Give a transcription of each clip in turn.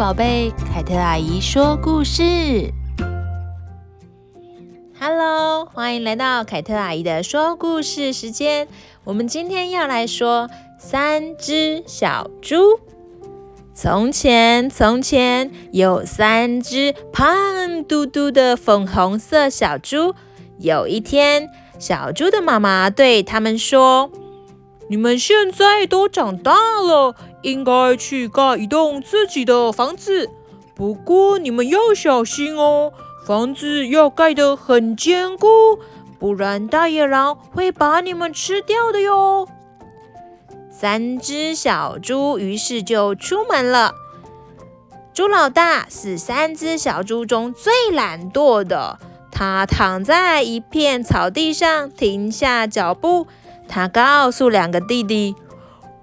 宝贝，凯特阿姨说故事。Hello，欢迎来到凯特阿姨的说故事时间。我们今天要来说三只小猪。从前，从前有三只胖嘟嘟的粉红色小猪。有一天，小猪的妈妈对他们说：“你们现在都长大了。”应该去盖一栋自己的房子，不过你们要小心哦，房子要盖得很坚固，不然大野狼会把你们吃掉的哟。三只小猪于是就出门了。猪老大是三只小猪中最懒惰的，他躺在一片草地上，停下脚步，他告诉两个弟弟。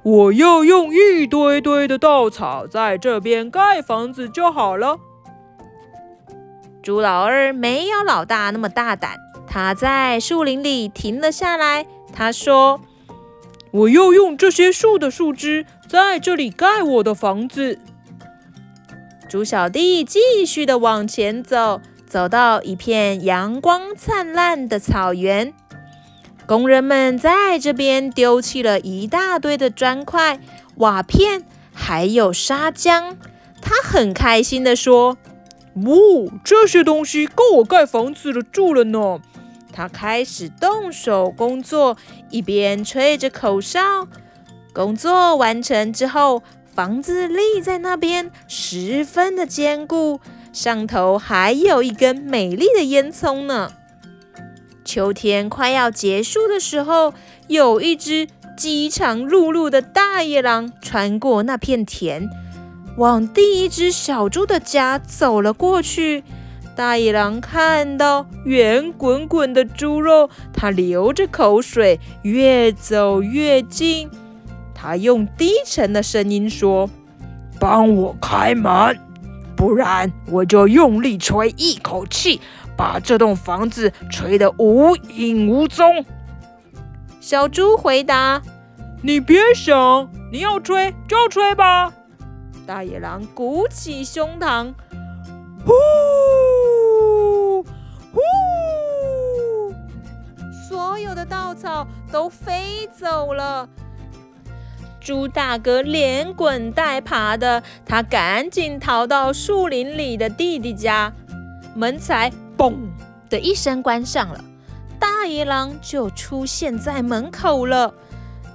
我要用一堆堆的稻草在这边盖房子就好了。猪老二没有老大那么大胆，他在树林里停了下来。他说：“我要用这些树的树枝在这里盖我的房子。”猪小弟继续的往前走，走到一片阳光灿烂的草原。工人们在这边丢弃了一大堆的砖块、瓦片，还有砂浆。他很开心地说：“哦，这些东西够我盖房子的住了呢。”他开始动手工作，一边吹着口哨。工作完成之后，房子立在那边，十分的坚固，上头还有一根美丽的烟囱呢。秋天快要结束的时候，有一只饥肠辘辘的大野狼穿过那片田，往第一只小猪的家走了过去。大野狼看到圆滚滚的猪肉，它流着口水，越走越近。它用低沉的声音说：“帮我开门，不然我就用力吹一口气。”把这栋房子吹得无影无踪。小猪回答：“你别想，你要吹就吹吧。”大野狼鼓起胸膛，呼呼，所有的稻草都飞走了。猪大哥连滚带爬的，他赶紧逃到树林里的弟弟家，门才。嘣的一声关上了，大野狼就出现在门口了。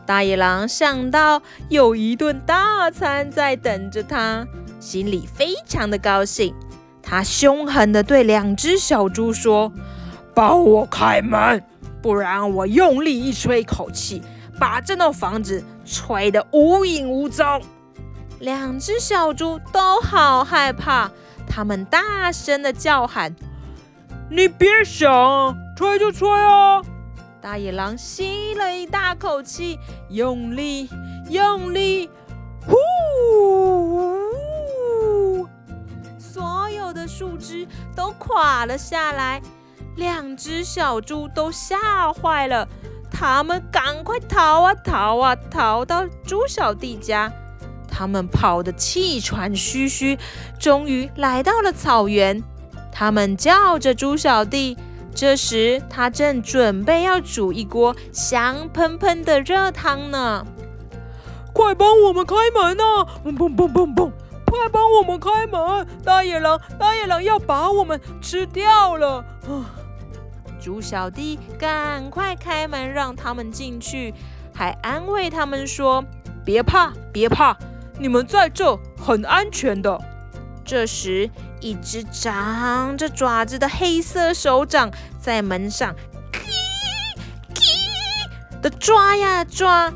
大野狼想到有一顿大餐在等着他，心里非常的高兴。他凶狠地对两只小猪说：“帮我开门，不然我用力一吹口气，把这栋房子吹得无影无踪。”两只小猪都好害怕，他们大声地叫喊。你别想，吹就吹啊！大野狼吸了一大口气，用力，用力，呼！所有的树枝都垮了下来，两只小猪都吓坏了，他们赶快逃啊逃啊，逃到猪小弟家。他们跑得气喘吁吁，终于来到了草原。他们叫着猪小弟，这时他正准备要煮一锅香喷喷的热汤呢。快帮我们开门啊！砰砰砰砰砰！快帮我们开门！大野狼，大野狼要把我们吃掉了！啊！猪小弟赶快开门让他们进去，还安慰他们说：“别怕，别怕，你们在这很安全的。”这时，一只长着爪子的黑色手掌在门上“叽叽”的抓呀抓。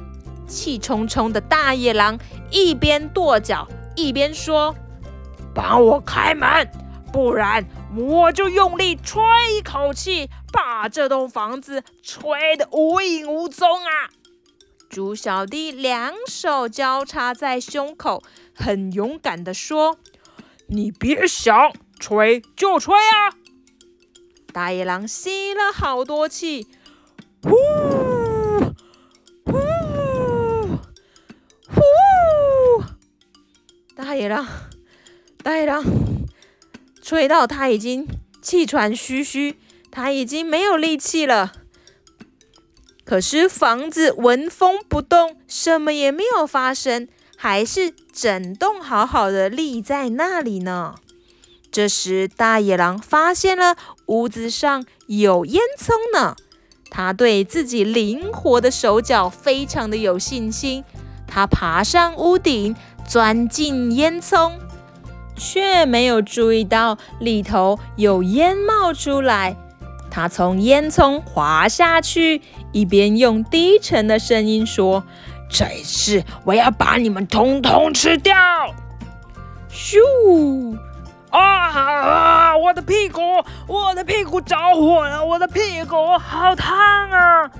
气冲冲的大野狼一边跺脚一边说：“帮我开门，不然我就用力吹一口气，把这栋房子吹得无影无踪啊！”猪小弟两手交叉在胸口，很勇敢地说。你别想，吹就吹啊！大野狼吸了好多气，呼呼呼！大野狼大野狼吹到他已经气喘吁吁，他已经没有力气了。可是房子纹风不动，什么也没有发生，还是整栋好好的立在那里呢。这时，大野狼发现了屋子上有烟囱呢。他对自己灵活的手脚非常的有信心。他爬上屋顶，钻进烟囱，却没有注意到里头有烟冒出来。他从烟囱滑下去，一边用低沉的声音说：“这次我要把你们统统吃掉！”咻！啊啊！我的屁股，我的屁股着火了！我的屁股好烫啊！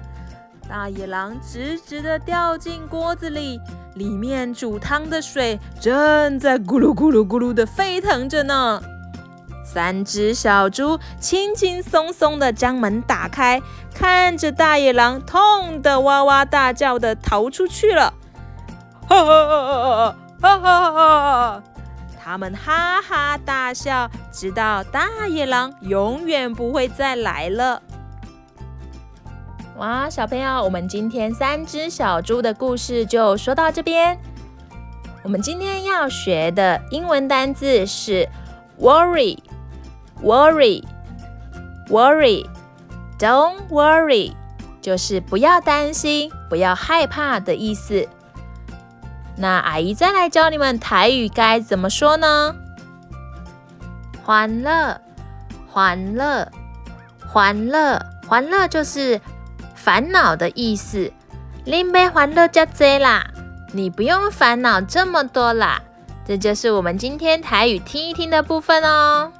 大野狼直直的掉进锅子里，里面煮汤的水正在咕噜咕噜咕噜的沸腾着呢。三只小猪轻轻松松的将门打开，看着大野狼痛得哇哇大叫的逃出去了。哈哈哈哈哈哈！他们哈哈大笑，直到大野狼永远不会再来了。哇，小朋友，我们今天三只小猪的故事就说到这边。我们今天要学的英文单字是 worry Worry, worry, don't worry，就是不要担心、不要害怕的意思。那阿姨再来教你们台语该怎么说呢？欢乐，欢乐，欢乐，欢乐就是烦恼的意思。林贝欢乐加多啦，你不用烦恼这么多啦。这就是我们今天台语听一听的部分哦。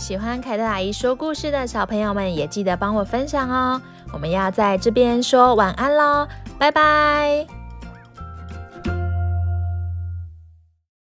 喜欢凯特阿姨说故事的小朋友们，也记得帮我分享哦。我们要在这边说晚安喽，拜拜。